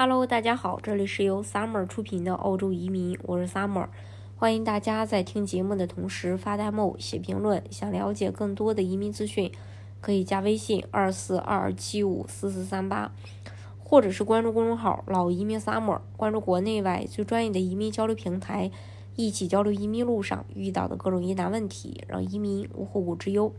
Hello，大家好，这里是由 Summer 出品的澳洲移民，我是 Summer，欢迎大家在听节目的同时发弹幕、写评论。想了解更多的移民资讯，可以加微信二四二二七五四四三八，或者是关注公众号“老移民 Summer”，关注国内外最专业的移民交流平台，一起交流移民路上遇到的各种疑难问题，让移民无后顾之忧。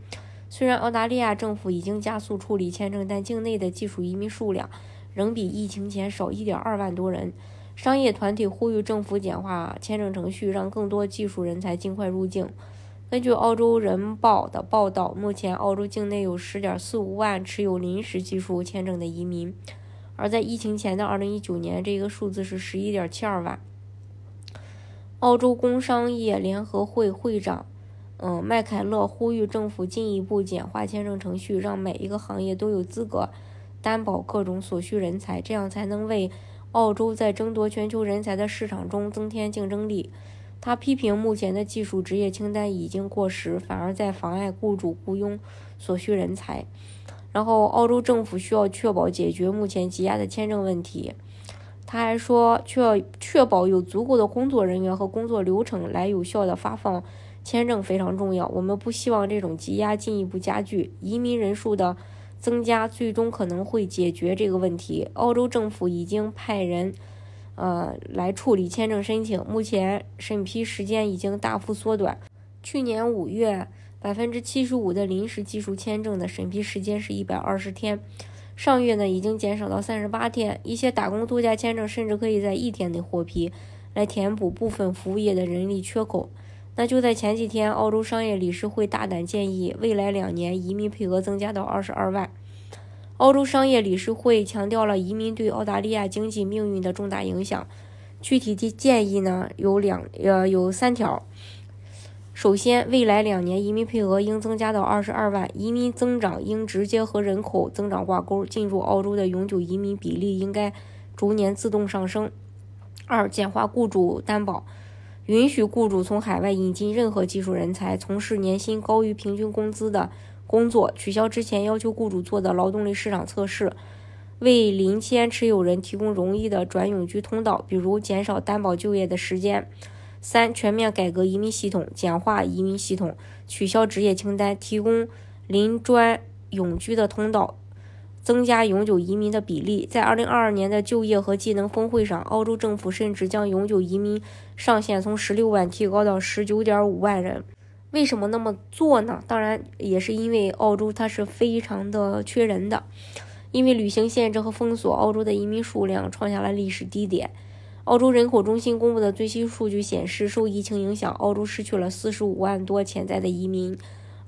虽然澳大利亚政府已经加速处理签证，但境内的技术移民数量仍比疫情前少1.2万多人。商业团体呼吁政府简化签证程序，让更多技术人才尽快入境。根据澳洲人报的报道，目前澳洲境内有10.45万持有临时技术签证的移民，而在疫情前的2019年，这个数字是11.72万。澳洲工商业联合会会长。嗯，麦凯勒呼吁政府进一步简化签证程序，让每一个行业都有资格担保各种所需人才，这样才能为澳洲在争夺全球人才的市场中增添竞争力。他批评目前的技术职业清单已经过时，反而在妨碍雇主雇佣所需人才。然后，澳洲政府需要确保解决目前积压的签证问题。他还说，确确保有足够的工作人员和工作流程来有效的发放。签证非常重要，我们不希望这种积压进一步加剧。移民人数的增加最终可能会解决这个问题。澳洲政府已经派人，呃，来处理签证申请，目前审批时间已经大幅缩短。去年五月，百分之七十五的临时技术签证的审批时间是一百二十天，上月呢已经减少到三十八天。一些打工度假签证甚至可以在一天内获批，来填补部分服务业的人力缺口。那就在前几天，澳洲商业理事会大胆建议，未来两年移民配额增加到二十二万。澳洲商业理事会强调了移民对澳大利亚经济命运的重大影响。具体的建议呢有两呃有三条。首先，未来两年移民配额应增加到二十二万，移民增长应直接和人口增长挂钩，进入澳洲的永久移民比例应该逐年自动上升。二、简化雇主担保。允许雇主从海外引进任何技术人才从事年薪高于平均工资的工作，取消之前要求雇主做的劳动力市场测试，为临签持有人提供容易的转永居通道，比如减少担保就业的时间。三、全面改革移民系统，简化移民系统，取消职业清单，提供临专永居的通道。增加永久移民的比例，在二零二二年的就业和技能峰会上，澳洲政府甚至将永久移民上限从十六万提高到十九点五万人。为什么那么做呢？当然也是因为澳洲它是非常的缺人的，因为旅行限制和封锁，澳洲的移民数量创下了历史低点。澳洲人口中心公布的最新数据显示，受疫情影响，澳洲失去了四十五万多潜在的移民。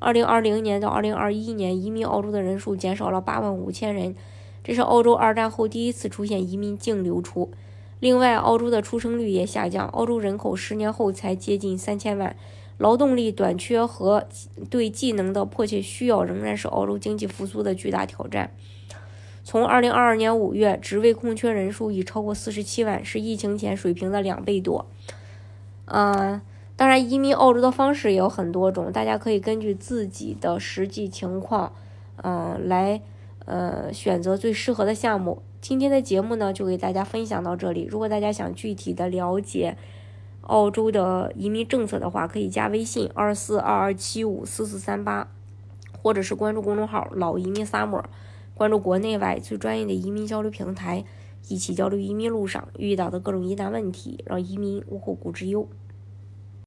二零二零年到二零二一年，移民澳洲的人数减少了八万五千人，这是澳洲二战后第一次出现移民净流出。另外，澳洲的出生率也下降，澳洲人口十年后才接近三千万，劳动力短缺和对技能的迫切需要仍然是澳洲经济复苏的巨大挑战。从二零二二年五月，职位空缺人数已超过四十七万，是疫情前水平的两倍多。嗯。当然，移民澳洲的方式也有很多种，大家可以根据自己的实际情况，嗯，来呃选择最适合的项目。今天的节目呢，就给大家分享到这里。如果大家想具体的了解澳洲的移民政策的话，可以加微信二四二二七五四四三八，或者是关注公众号“老移民 summer”，关注国内外最专业的移民交流平台，一起交流移民路上遇到的各种疑难问题，让移民无后顾之忧。